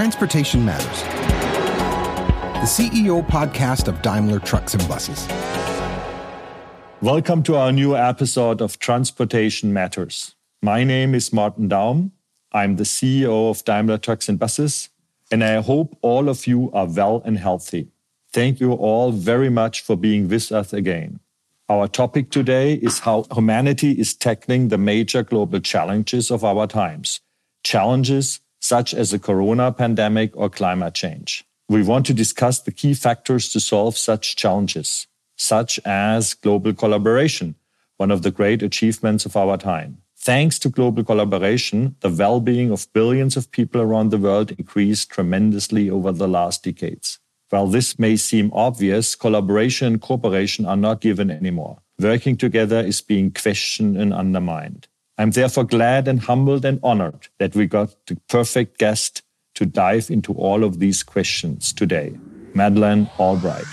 Transportation Matters, the CEO podcast of Daimler Trucks and Buses. Welcome to our new episode of Transportation Matters. My name is Martin Daum. I'm the CEO of Daimler Trucks and Buses, and I hope all of you are well and healthy. Thank you all very much for being with us again. Our topic today is how humanity is tackling the major global challenges of our times. Challenges such as the corona pandemic or climate change. We want to discuss the key factors to solve such challenges, such as global collaboration, one of the great achievements of our time. Thanks to global collaboration, the well being of billions of people around the world increased tremendously over the last decades. While this may seem obvious, collaboration and cooperation are not given anymore. Working together is being questioned and undermined. I'm therefore glad and humbled and honored that we got the perfect guest to dive into all of these questions today, Madeleine Albright.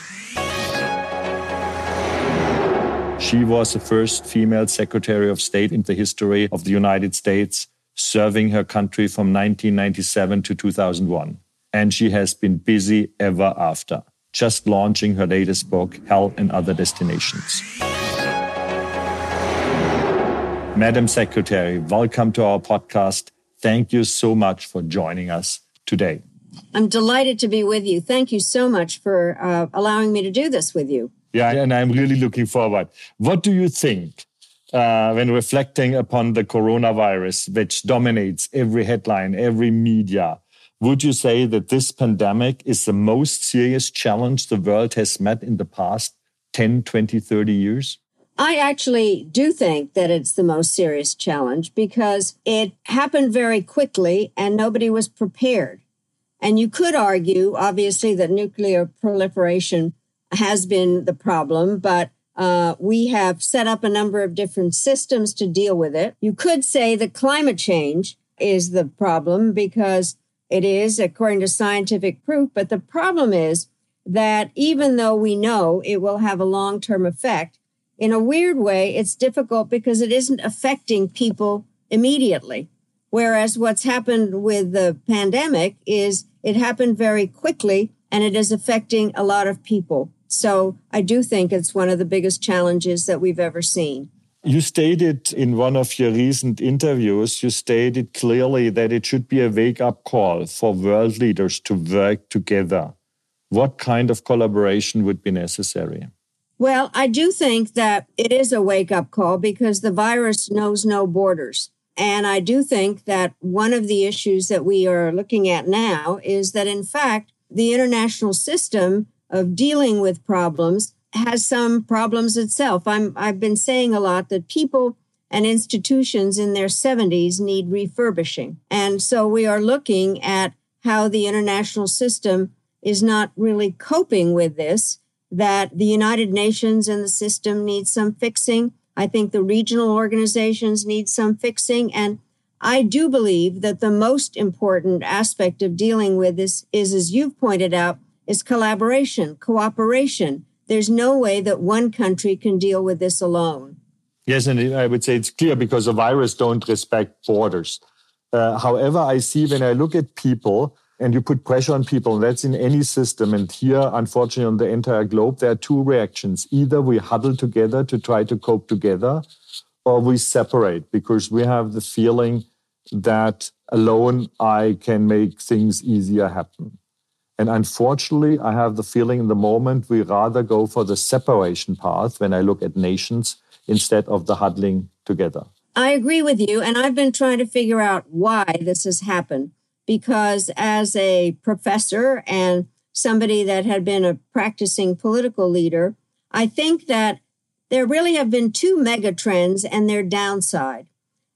She was the first female Secretary of State in the history of the United States, serving her country from 1997 to 2001. And she has been busy ever after, just launching her latest book, Hell and Other Destinations. Madam Secretary, welcome to our podcast. Thank you so much for joining us today. I'm delighted to be with you. Thank you so much for uh, allowing me to do this with you. Yeah, and I'm really looking forward. What do you think uh, when reflecting upon the coronavirus, which dominates every headline, every media? Would you say that this pandemic is the most serious challenge the world has met in the past 10, 20, 30 years? I actually do think that it's the most serious challenge because it happened very quickly and nobody was prepared. And you could argue, obviously, that nuclear proliferation has been the problem, but uh, we have set up a number of different systems to deal with it. You could say that climate change is the problem because it is, according to scientific proof. But the problem is that even though we know it will have a long term effect, in a weird way, it's difficult because it isn't affecting people immediately. Whereas what's happened with the pandemic is it happened very quickly and it is affecting a lot of people. So I do think it's one of the biggest challenges that we've ever seen. You stated in one of your recent interviews, you stated clearly that it should be a wake up call for world leaders to work together. What kind of collaboration would be necessary? Well, I do think that it is a wake up call because the virus knows no borders. And I do think that one of the issues that we are looking at now is that, in fact, the international system of dealing with problems has some problems itself. I'm, I've been saying a lot that people and institutions in their 70s need refurbishing. And so we are looking at how the international system is not really coping with this that the United Nations and the system needs some fixing. I think the regional organizations need some fixing. And I do believe that the most important aspect of dealing with this is, as you've pointed out, is collaboration, cooperation. There's no way that one country can deal with this alone. Yes, and I would say it's clear because the virus don't respect borders. Uh, however, I see when I look at people, and you put pressure on people. That's in any system. And here, unfortunately, on the entire globe, there are two reactions. Either we huddle together to try to cope together, or we separate because we have the feeling that alone I can make things easier happen. And unfortunately, I have the feeling in the moment we rather go for the separation path when I look at nations instead of the huddling together. I agree with you. And I've been trying to figure out why this has happened because as a professor and somebody that had been a practicing political leader, I think that there really have been two mega trends and their downside.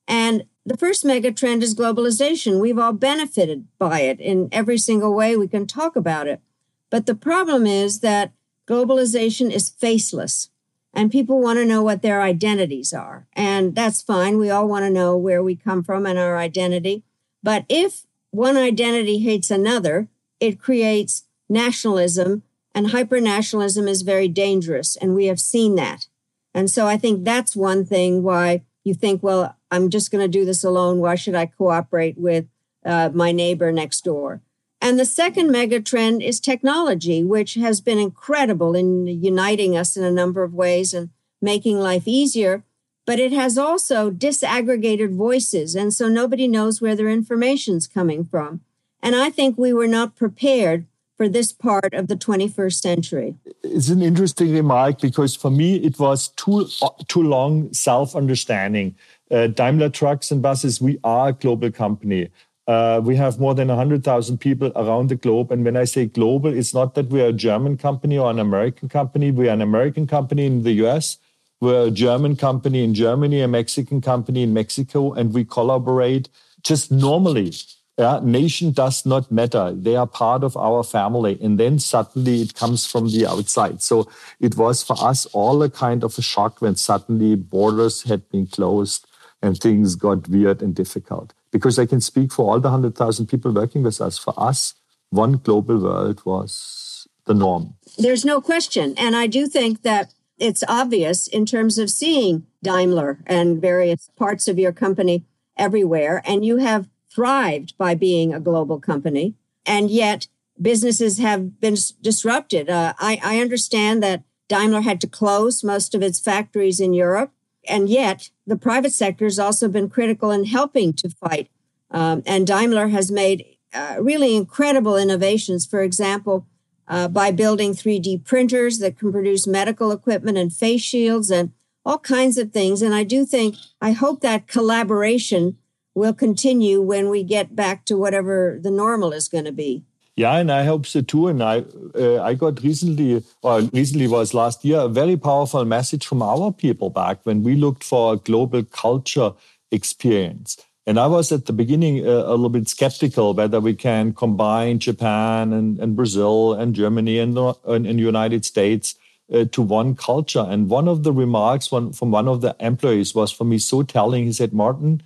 And the first mega trend is globalization. We've all benefited by it in every single way we can talk about it. But the problem is that globalization is faceless and people want to know what their identities are. And that's fine. We all want to know where we come from and our identity. But if one identity hates another, it creates nationalism, and hypernationalism is very dangerous. And we have seen that. And so I think that's one thing why you think, well, I'm just going to do this alone. Why should I cooperate with uh, my neighbor next door? And the second mega trend is technology, which has been incredible in uniting us in a number of ways and making life easier. But it has also disaggregated voices. And so nobody knows where their information's coming from. And I think we were not prepared for this part of the 21st century. It's an interesting remark because for me it was too too long self-understanding. Uh, Daimler Trucks and Buses, we are a global company. Uh, we have more than 100,000 people around the globe. And when I say global, it's not that we are a German company or an American company. We are an American company in the US. We're a German company in Germany, a Mexican company in Mexico, and we collaborate just normally. Yeah, nation does not matter. They are part of our family. And then suddenly it comes from the outside. So it was for us all a kind of a shock when suddenly borders had been closed and things got weird and difficult because I can speak for all the 100,000 people working with us. For us, one global world was the norm. There's no question. And I do think that it's obvious in terms of seeing Daimler and various parts of your company everywhere. And you have thrived by being a global company. And yet businesses have been disrupted. Uh, I, I understand that Daimler had to close most of its factories in Europe. And yet, the private sector has also been critical in helping to fight. Um, and Daimler has made uh, really incredible innovations. For example, uh, by building 3D printers that can produce medical equipment and face shields and all kinds of things. And I do think, I hope that collaboration will continue when we get back to whatever the normal is going to be. Yeah, and I hope so too. And I, uh, I got recently, or recently was last year, a very powerful message from our people back when we looked for a global culture experience. And I was at the beginning uh, a little bit skeptical whether we can combine Japan and, and Brazil and Germany and the and, and United States uh, to one culture. And one of the remarks one, from one of the employees was for me so telling. He said, Martin,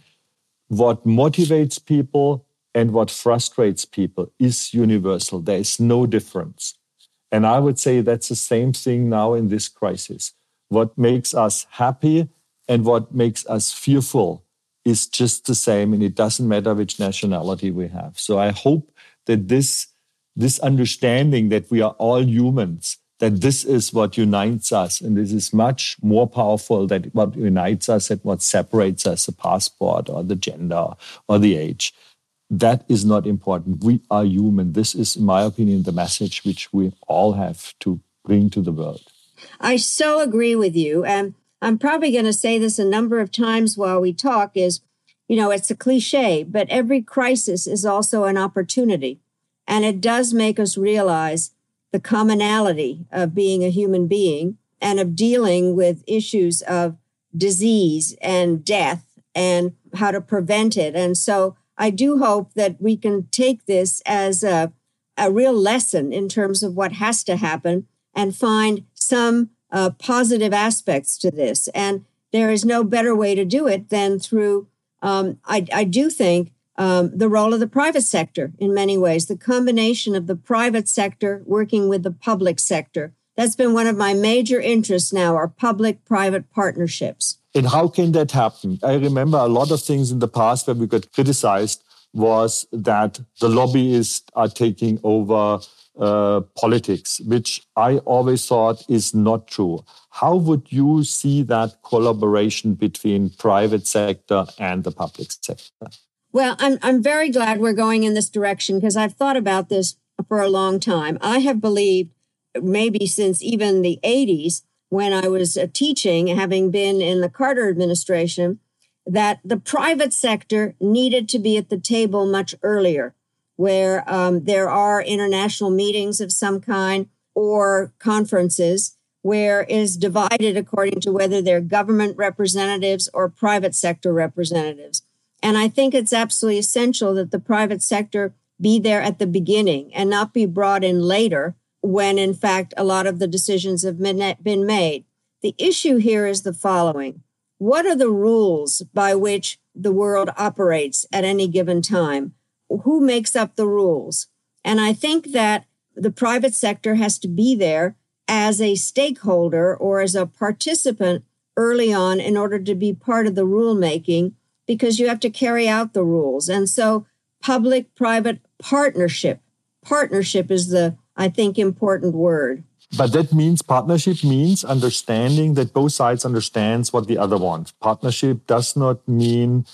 what motivates people and what frustrates people is universal. There is no difference. And I would say that's the same thing now in this crisis. What makes us happy and what makes us fearful is just the same, and it doesn't matter which nationality we have. So I hope that this, this understanding that we are all humans, that this is what unites us, and this is much more powerful than what unites us and what separates us, the passport or the gender or the age that is not important. We are human. This is, in my opinion, the message which we all have to bring to the world. I so agree with you. And I'm probably going to say this a number of times while we talk is, you know, it's a cliche, but every crisis is also an opportunity. And it does make us realize the commonality of being a human being and of dealing with issues of disease and death and how to prevent it. And so I do hope that we can take this as a, a real lesson in terms of what has to happen and find some uh, positive aspects to this. And there is no better way to do it than through, um, I, I, do think, um, the role of the private sector in many ways, the combination of the private sector working with the public sector. That's been one of my major interests now are public private partnerships. And how can that happen? I remember a lot of things in the past where we got criticized was that the lobbyists are taking over uh, politics, which I always thought is not true. How would you see that collaboration between private sector and the public sector? Well, I'm I'm very glad we're going in this direction because I've thought about this for a long time. I have believed maybe since even the 80s when I was uh, teaching, having been in the Carter administration, that the private sector needed to be at the table much earlier, where um, there are international meetings of some kind or conferences where it is divided according to whether they're government representatives or private sector representatives. And I think it's absolutely essential that the private sector be there at the beginning and not be brought in later when in fact a lot of the decisions have been made. The issue here is the following What are the rules by which the world operates at any given time? Who makes up the rules? And I think that the private sector has to be there as a stakeholder or as a participant early on in order to be part of the rulemaking because you have to carry out the rules. And so public private partnership partnership is the, I think, important word. But that means partnership means understanding that both sides understands what the other wants. Partnership does not mean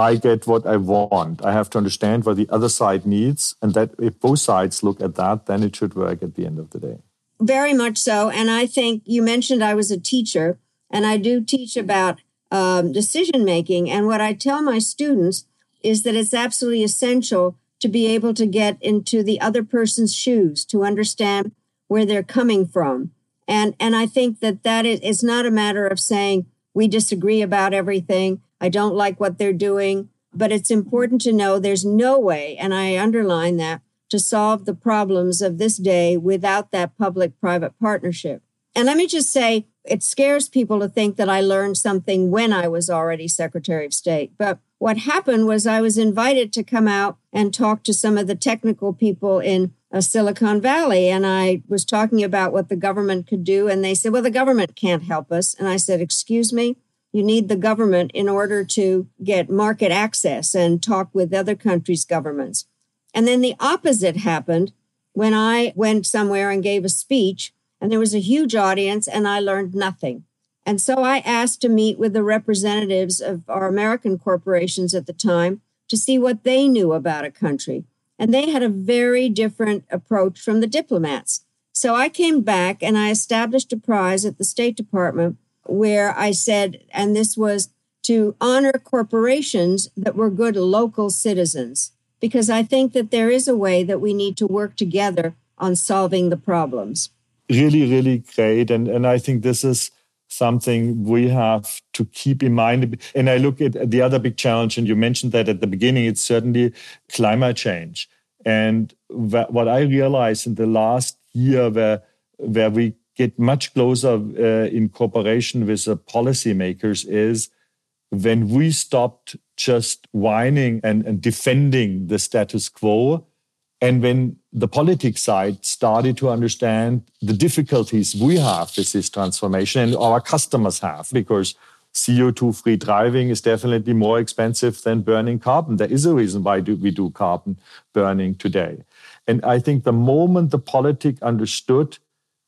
I get what I want. I have to understand what the other side needs. And that if both sides look at that, then it should work at the end of the day. Very much so. And I think you mentioned I was a teacher, and I do teach about um, decision making. And what I tell my students is that it's absolutely essential to be able to get into the other person's shoes to understand where they're coming from. And, and I think that that is, it's not a matter of saying we disagree about everything. I don't like what they're doing, but it's important to know there's no way, and I underline that, to solve the problems of this day without that public private partnership. And let me just say, it scares people to think that I learned something when I was already Secretary of State. But what happened was I was invited to come out and talk to some of the technical people in uh, Silicon Valley. And I was talking about what the government could do. And they said, well, the government can't help us. And I said, excuse me, you need the government in order to get market access and talk with other countries' governments. And then the opposite happened when I went somewhere and gave a speech, and there was a huge audience, and I learned nothing. And so I asked to meet with the representatives of our American corporations at the time to see what they knew about a country. And they had a very different approach from the diplomats. So I came back and I established a prize at the State Department where I said, and this was to honor corporations that were good local citizens, because I think that there is a way that we need to work together on solving the problems. Really, really great. And, and I think this is something we have to keep in mind. And I look at the other big challenge, and you mentioned that at the beginning, it's certainly climate change. And what I realized in the last year, where, where we get much closer uh, in cooperation with the policymakers is when we stopped just whining and, and defending the status quo, and when the politics side started to understand the difficulties we have with this transformation and our customers have, because CO2 free driving is definitely more expensive than burning carbon. There is a reason why we do carbon burning today. And I think the moment the politic understood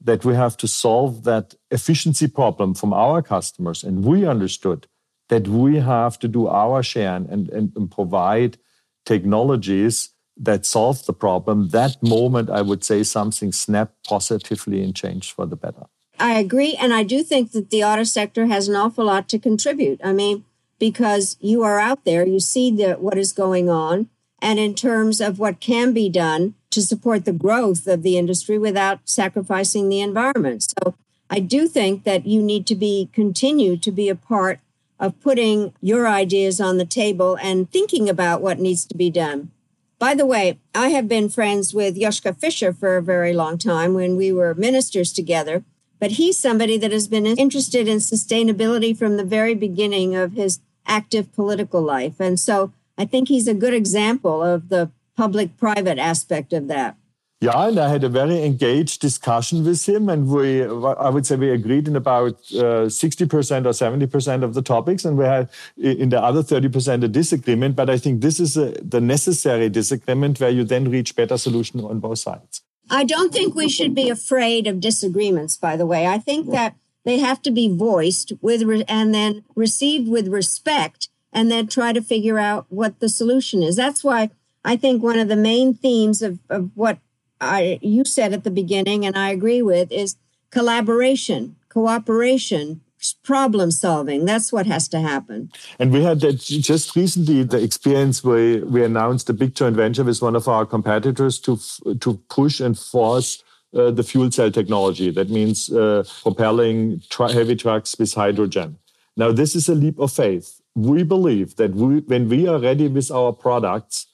that we have to solve that efficiency problem from our customers. And we understood that we have to do our share and, and, and provide technologies that solve the problem. That moment, I would say something snapped positively and changed for the better. I agree. And I do think that the auto sector has an awful lot to contribute. I mean, because you are out there, you see the, what is going on. And in terms of what can be done, to support the growth of the industry without sacrificing the environment. So I do think that you need to be continue to be a part of putting your ideas on the table and thinking about what needs to be done. By the way, I have been friends with Joschka Fischer for a very long time when we were ministers together, but he's somebody that has been interested in sustainability from the very beginning of his active political life. And so I think he's a good example of the public private aspect of that. Yeah, and I had a very engaged discussion with him, and we, I would say, we agreed in about uh, sixty percent or seventy percent of the topics, and we had in the other thirty percent a disagreement. But I think this is a, the necessary disagreement where you then reach better solution on both sides. I don't think we should be afraid of disagreements. By the way, I think that they have to be voiced with and then received with respect, and then try to figure out what the solution is. That's why I think one of the main themes of, of what I you said at the beginning, and I agree with, is collaboration, cooperation, problem solving. That's what has to happen. And we had that just recently the experience where we announced a big joint venture with one of our competitors to to push and force. Uh, the fuel cell technology. That means uh, propelling heavy trucks with hydrogen. Now, this is a leap of faith. We believe that we, when we are ready with our products,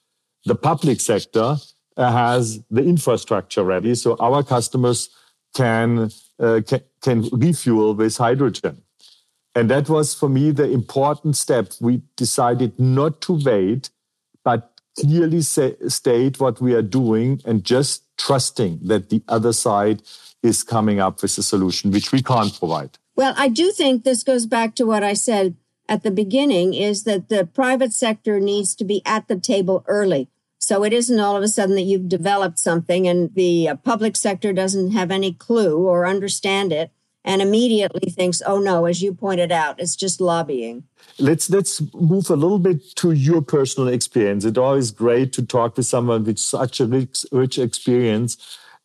the public sector has the infrastructure ready, so our customers can, uh, can, can refuel with hydrogen. And that was for me the important step. We decided not to wait, but clearly say, state what we are doing and just trusting that the other side is coming up with a solution which we can't provide. Well, I do think this goes back to what I said at the beginning is that the private sector needs to be at the table early So it isn't all of a sudden that you've developed something and the uh, public sector doesn't have any clue or understand it and immediately thinks, "Oh no, as you pointed out, it's just lobbying." Let's let's move a little bit to your personal experience. It's always great to talk with someone with such a rich, rich experience.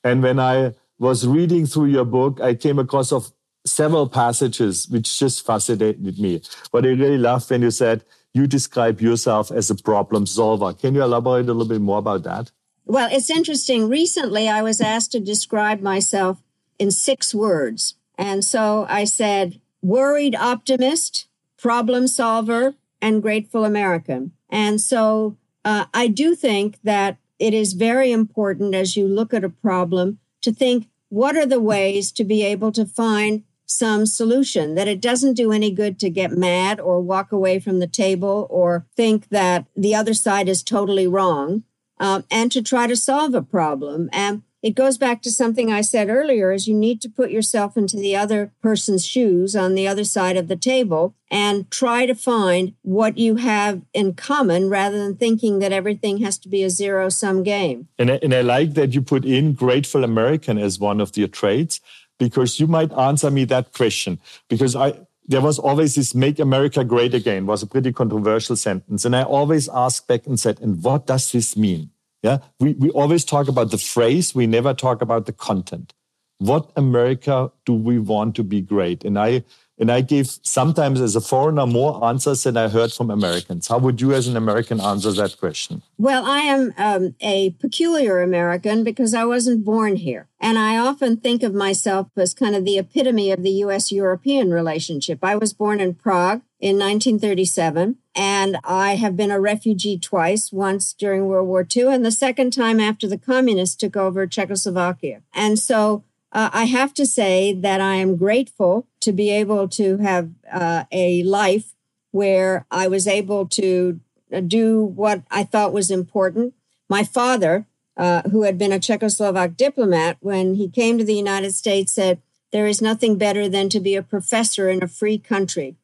And when I was reading through your book, I came across of several passages which just fascinated me. What I really loved when you said you describe yourself as a problem solver. Can you elaborate a little bit more about that? Well, it's interesting. Recently, I was asked to describe myself in six words. And so I said, worried optimist, problem solver, and grateful American. And so uh, I do think that it is very important as you look at a problem to think what are the ways to be able to find some solution, that it doesn't do any good to get mad or walk away from the table or think that the other side is totally wrong, um, and to try to solve a problem. And it goes back to something I said earlier is you need to put yourself into the other person's shoes on the other side of the table and try to find what you have in common rather than thinking that everything has to be a zero sum game. And I, and I like that you put in grateful American as one of your traits because you might answer me that question. Because I there was always this make America great again was a pretty controversial sentence. And I always asked back and said and what does this mean? Yeah? We, we always talk about the phrase we never talk about the content. What America do we want to be great? And I and I give sometimes as a foreigner more answers than I heard from Americans. How would you, as an American, answer that question? Well, I am um, a peculiar American because I wasn't born here. And I often think of myself as kind of the epitome of the US European relationship. I was born in Prague in 1937, and I have been a refugee twice, once during World War II, and the second time after the communists took over Czechoslovakia. And so uh, I have to say that I am grateful to be able to have uh, a life where I was able to uh, do what I thought was important. My father, uh, who had been a Czechoslovak diplomat, when he came to the United States, said, There is nothing better than to be a professor in a free country.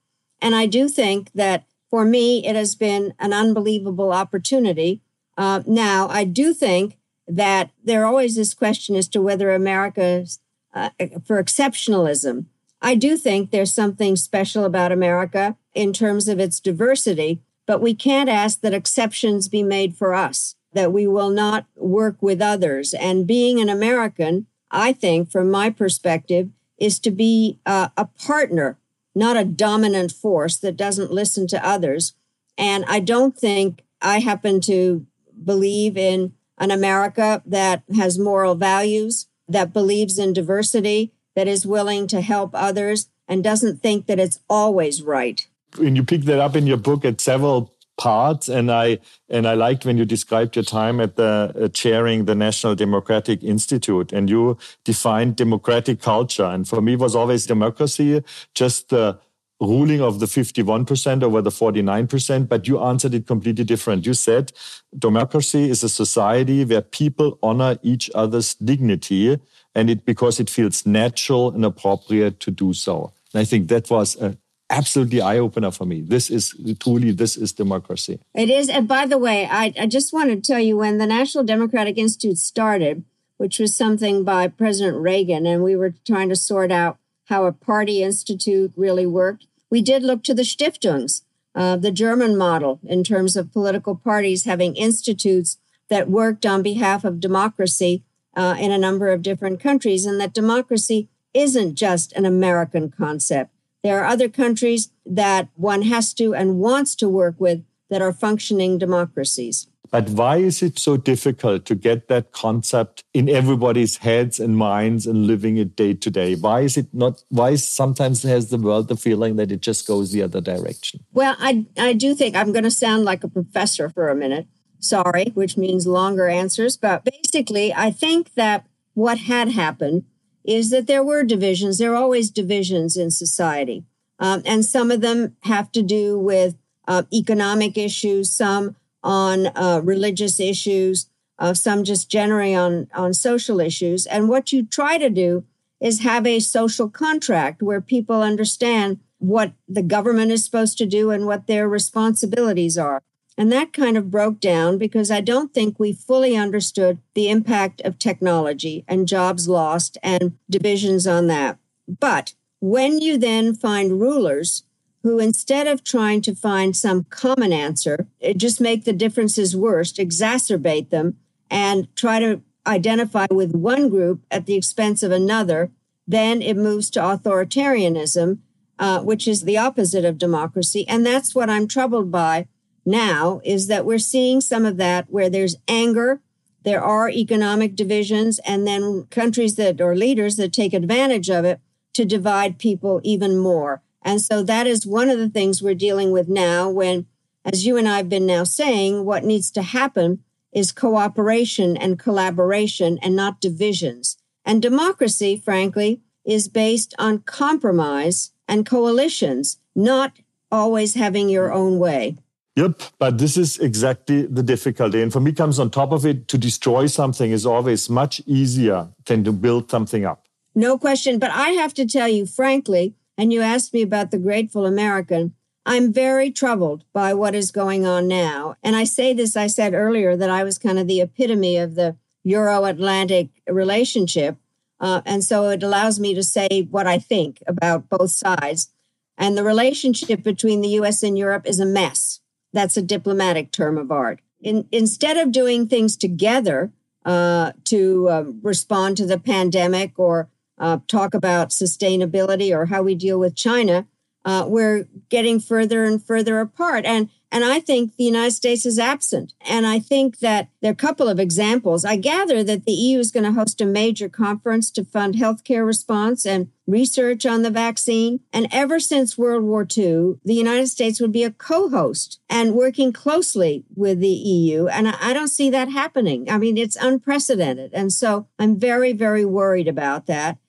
And I do think that for me, it has been an unbelievable opportunity. Uh, now, I do think that there always this question as to whether America, uh, for exceptionalism, I do think there's something special about America in terms of its diversity, but we can't ask that exceptions be made for us, that we will not work with others. And being an American, I think, from my perspective, is to be uh, a partner, not a dominant force that doesn't listen to others. And I don't think I happen to believe in an America that has moral values, that believes in diversity, that is willing to help others, and doesn't think that it's always right. And you pick that up in your book at several parts and i and i liked when you described your time at the uh, chairing the national democratic institute and you defined democratic culture and for me was always democracy just the ruling of the 51% over the 49%, but you answered it completely different. You said democracy is a society where people honor each other's dignity and it because it feels natural and appropriate to do so. And I think that was a absolutely eye opener for me. This is truly this is democracy. It is. And by the way, I, I just want to tell you when the National Democratic Institute started, which was something by President Reagan, and we were trying to sort out how a party institute really worked we did look to the Stiftungs, uh, the German model, in terms of political parties having institutes that worked on behalf of democracy uh, in a number of different countries, and that democracy isn't just an American concept. There are other countries that one has to and wants to work with that are functioning democracies. But why is it so difficult to get that concept in everybody's heads and minds and living it day to day? Why is it not? Why sometimes has the world the feeling that it just goes the other direction? Well, I, I do think I'm going to sound like a professor for a minute. Sorry, which means longer answers. But basically, I think that what had happened is that there were divisions. There are always divisions in society. Um, and some of them have to do with uh, economic issues, some on uh, religious issues, uh, some just generally on, on social issues. And what you try to do is have a social contract where people understand what the government is supposed to do and what their responsibilities are. And that kind of broke down because I don't think we fully understood the impact of technology and jobs lost and divisions on that. But when you then find rulers who, instead of trying to find some common answer, just make the differences worse, exacerbate them, and try to identify with one group at the expense of another, then it moves to authoritarianism, uh, which is the opposite of democracy. And that's what I'm troubled by now is that we're seeing some of that where there's anger, there are economic divisions, and then countries that or leaders that take advantage of it to divide people even more. And so that is one of the things we're dealing with now when, as you and I have been now saying, what needs to happen is cooperation and collaboration and not divisions. And democracy, frankly, is based on compromise and coalitions, not always having your own way. Yep, but this is exactly the difficulty. And for me, comes on top of it to destroy something is always much easier than to build something up. No question. But I have to tell you, frankly, and you asked me about the grateful American, I'm very troubled by what is going on now. And I say this, I said earlier that I was kind of the epitome of the Euro Atlantic relationship. Uh, and so it allows me to say what I think about both sides. And the relationship between the US and Europe is a mess. That's a diplomatic term of art. In, instead of doing things together uh, to uh, respond to the pandemic or uh, talk about sustainability or how we deal with China, uh, we're getting further and further apart. And and I think the United States is absent. And I think that there are a couple of examples. I gather that the EU is going to host a major conference to fund healthcare response and research on the vaccine. And ever since World War II, the United States would be a co host and working closely with the EU. And I don't see that happening. I mean, it's unprecedented. And so I'm very, very worried about that.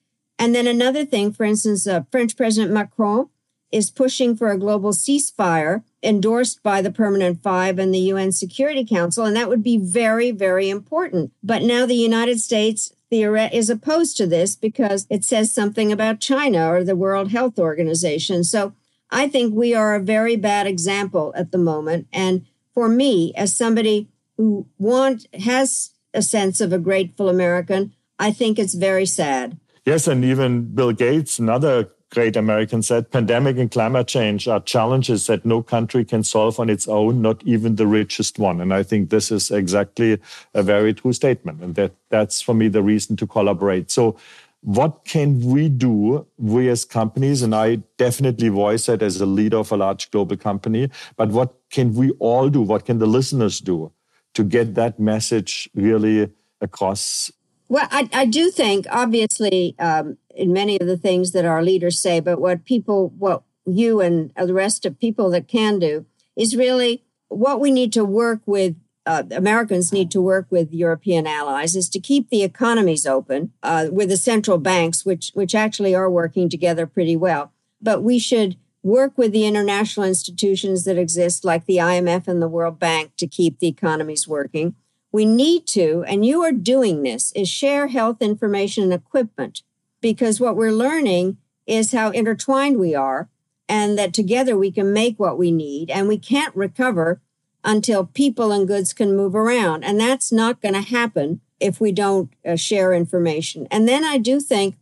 And then another thing, for instance, uh, French President Macron is pushing for a global ceasefire endorsed by the Permanent Five and the UN Security Council. And that would be very, very important. But now the United States is opposed to this because it says something about China or the World Health Organization. So I think we are a very bad example at the moment. And for me, as somebody who want has a sense of a grateful American, I think it's very sad. Yes, and even Bill Gates, another great American said, pandemic and climate change are challenges that no country can solve on its own, not even the richest one. And I think this is exactly a very true statement. And that, that's for me the reason to collaborate. So what can we do, we as companies, and I definitely voice that as a leader of a large global company, but what can we all do? What can the listeners do to get that message really across well, I, I do think, obviously, um, in many of the things that our leaders say, but what people, what you and the rest of people that can do is really what we need to work with. Uh, Americans need to work with European allies is to keep the economies open uh, with the central banks, which which actually are working together pretty well. But we should work with the international institutions that exist, like the IMF and the World Bank, to keep the economies working we need to, and you are doing this, is share health information and equipment because what we're learning is how intertwined we are and that together we can make what we need and we can't recover until people and goods can move around. And that's not going to happen if we don't uh, share information. And then I do think,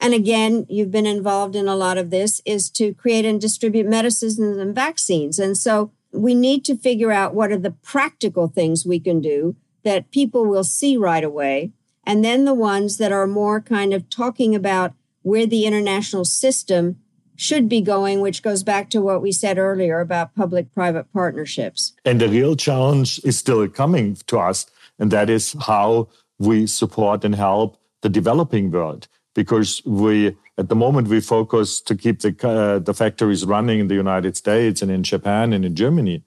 and again, you've been involved in a lot of this, is to create and distribute medicines and vaccines. And so we need to figure out what are the practical things we can do that people will see right away. And then the ones that are more kind of talking about where the international system should be going, which goes back to what we said earlier about public private partnerships. And the real challenge is still coming to us, and that is how we support and help the developing world. Because we, at the moment, we focus to keep the, uh, the factories running in the United States and in Japan and in Germany.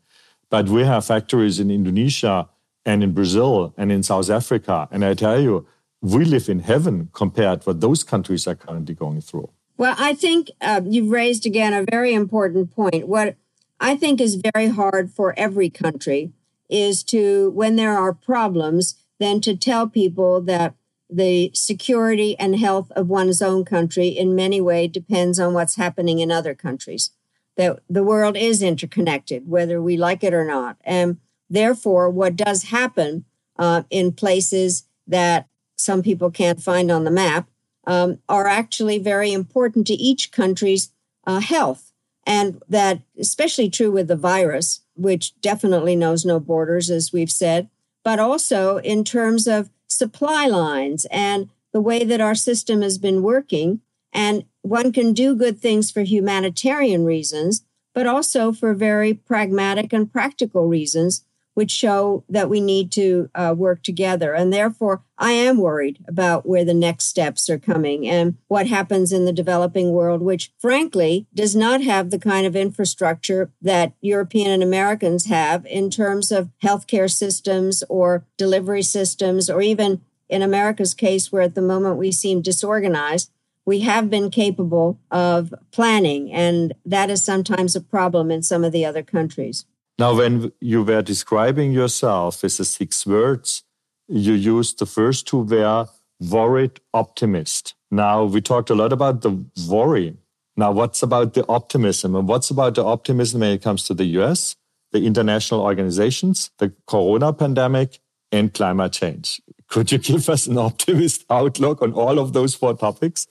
But we have factories in Indonesia and in Brazil and in South Africa. And I tell you, we live in heaven compared to what those countries are currently going through. Well, I think uh, you've raised again a very important point. What I think is very hard for every country is to, when there are problems, then to tell people that the security and health of one's own country in many ways depends on what's happening in other countries. That the world is interconnected, whether we like it or not. And therefore, what does happen uh, in places that some people can't find on the map um, are actually very important to each country's uh, health. And that, especially true with the virus, which definitely knows no borders, as we've said, but also in terms of supply lines and the way that our system has been working. And one can do good things for humanitarian reasons, but also for very pragmatic and practical reasons which show that we need to uh, work together. And therefore, I am worried about where the next steps are coming and what happens in the developing world, which frankly does not have the kind of infrastructure that European and Americans have in terms of healthcare systems or delivery systems, or even in America's case, where at the moment we seem disorganized. We have been capable of planning, and that is sometimes a problem in some of the other countries. Now, when you were describing yourself with the six words, you used the first two were worried optimist. Now, we talked a lot about the worry. Now, what's about the optimism? And what's about the optimism when it comes to the US, the international organizations, the corona pandemic, and climate change? Could you give us an optimist outlook on all of those four topics?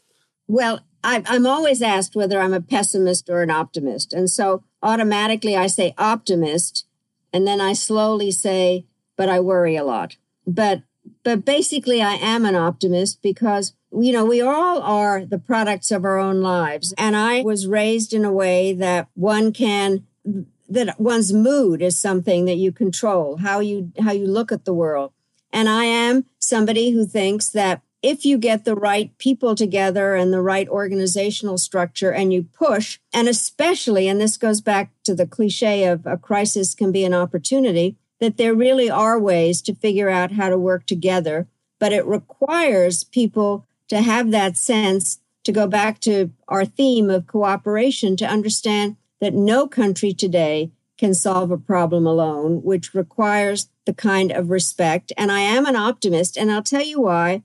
Well, I'm always asked whether I'm a pessimist or an optimist. And so automatically I say optimist, and then I slowly say, but I worry a lot. But but basically I am an optimist because you know we all are the products of our own lives and I was raised in a way that one can that one's mood is something that you control how you how you look at the world and I am somebody who thinks that if you get the right people together and the right organizational structure and you push, and especially, and this goes back to the cliche of a crisis can be an opportunity, that there really are ways to figure out how to work together. But it requires people to have that sense to go back to our theme of cooperation to understand that no country today can solve a problem alone, which requires the kind of respect. And I am an optimist, and I'll tell you why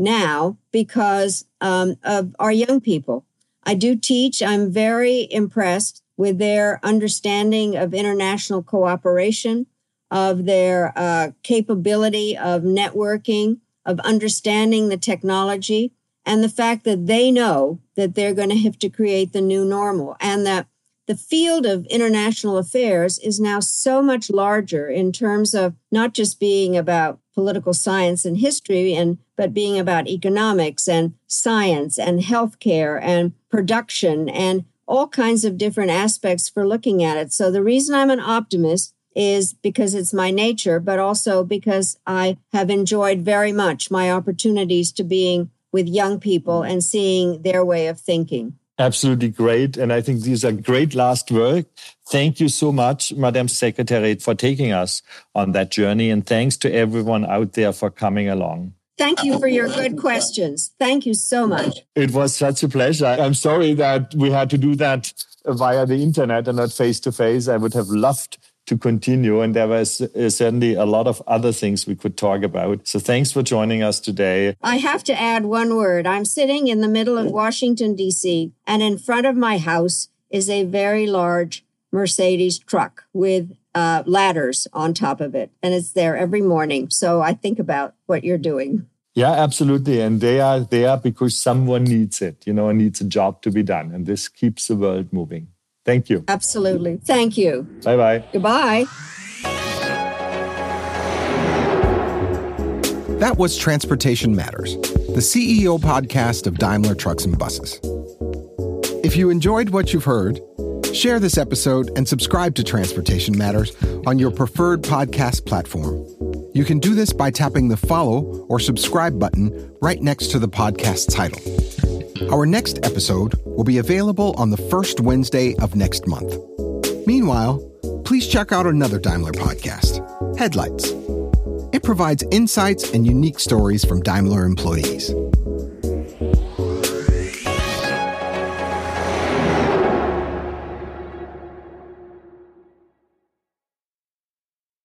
now because um, of our young people. I do teach. I'm very impressed with their understanding of international cooperation, of their uh, capability of networking, of understanding the technology, and the fact that they know that they're going to have to create the new normal and that the field of international affairs is now so much larger in terms of not just being about political science and history and but being about economics and science and healthcare and production and all kinds of different aspects for looking at it. So the reason I'm an optimist is because it's my nature, but also because I have enjoyed very much my opportunities to being with young people and seeing their way of thinking. Absolutely great. And I think these are great last words. Thank you so much, Madam Secretary, for taking us on that journey. And thanks to everyone out there for coming along. Thank you for your good questions. Thank you so much. It was such a pleasure. I'm sorry that we had to do that via the internet and not face to face. I would have loved to continue. And there was uh, certainly a lot of other things we could talk about. So thanks for joining us today. I have to add one word. I'm sitting in the middle of Washington, D.C., and in front of my house is a very large Mercedes truck with uh, ladders on top of it. And it's there every morning. So I think about what you're doing. Yeah, absolutely. And they are there because someone needs it, you know, needs a job to be done. And this keeps the world moving. Thank you. Absolutely. Thank you. Bye bye. Goodbye. That was Transportation Matters, the CEO podcast of Daimler Trucks and Buses. If you enjoyed what you've heard, share this episode and subscribe to Transportation Matters on your preferred podcast platform. You can do this by tapping the follow or subscribe button right next to the podcast title. Our next episode will be available on the first Wednesday of next month. Meanwhile, please check out another Daimler podcast, Headlights. It provides insights and unique stories from Daimler employees.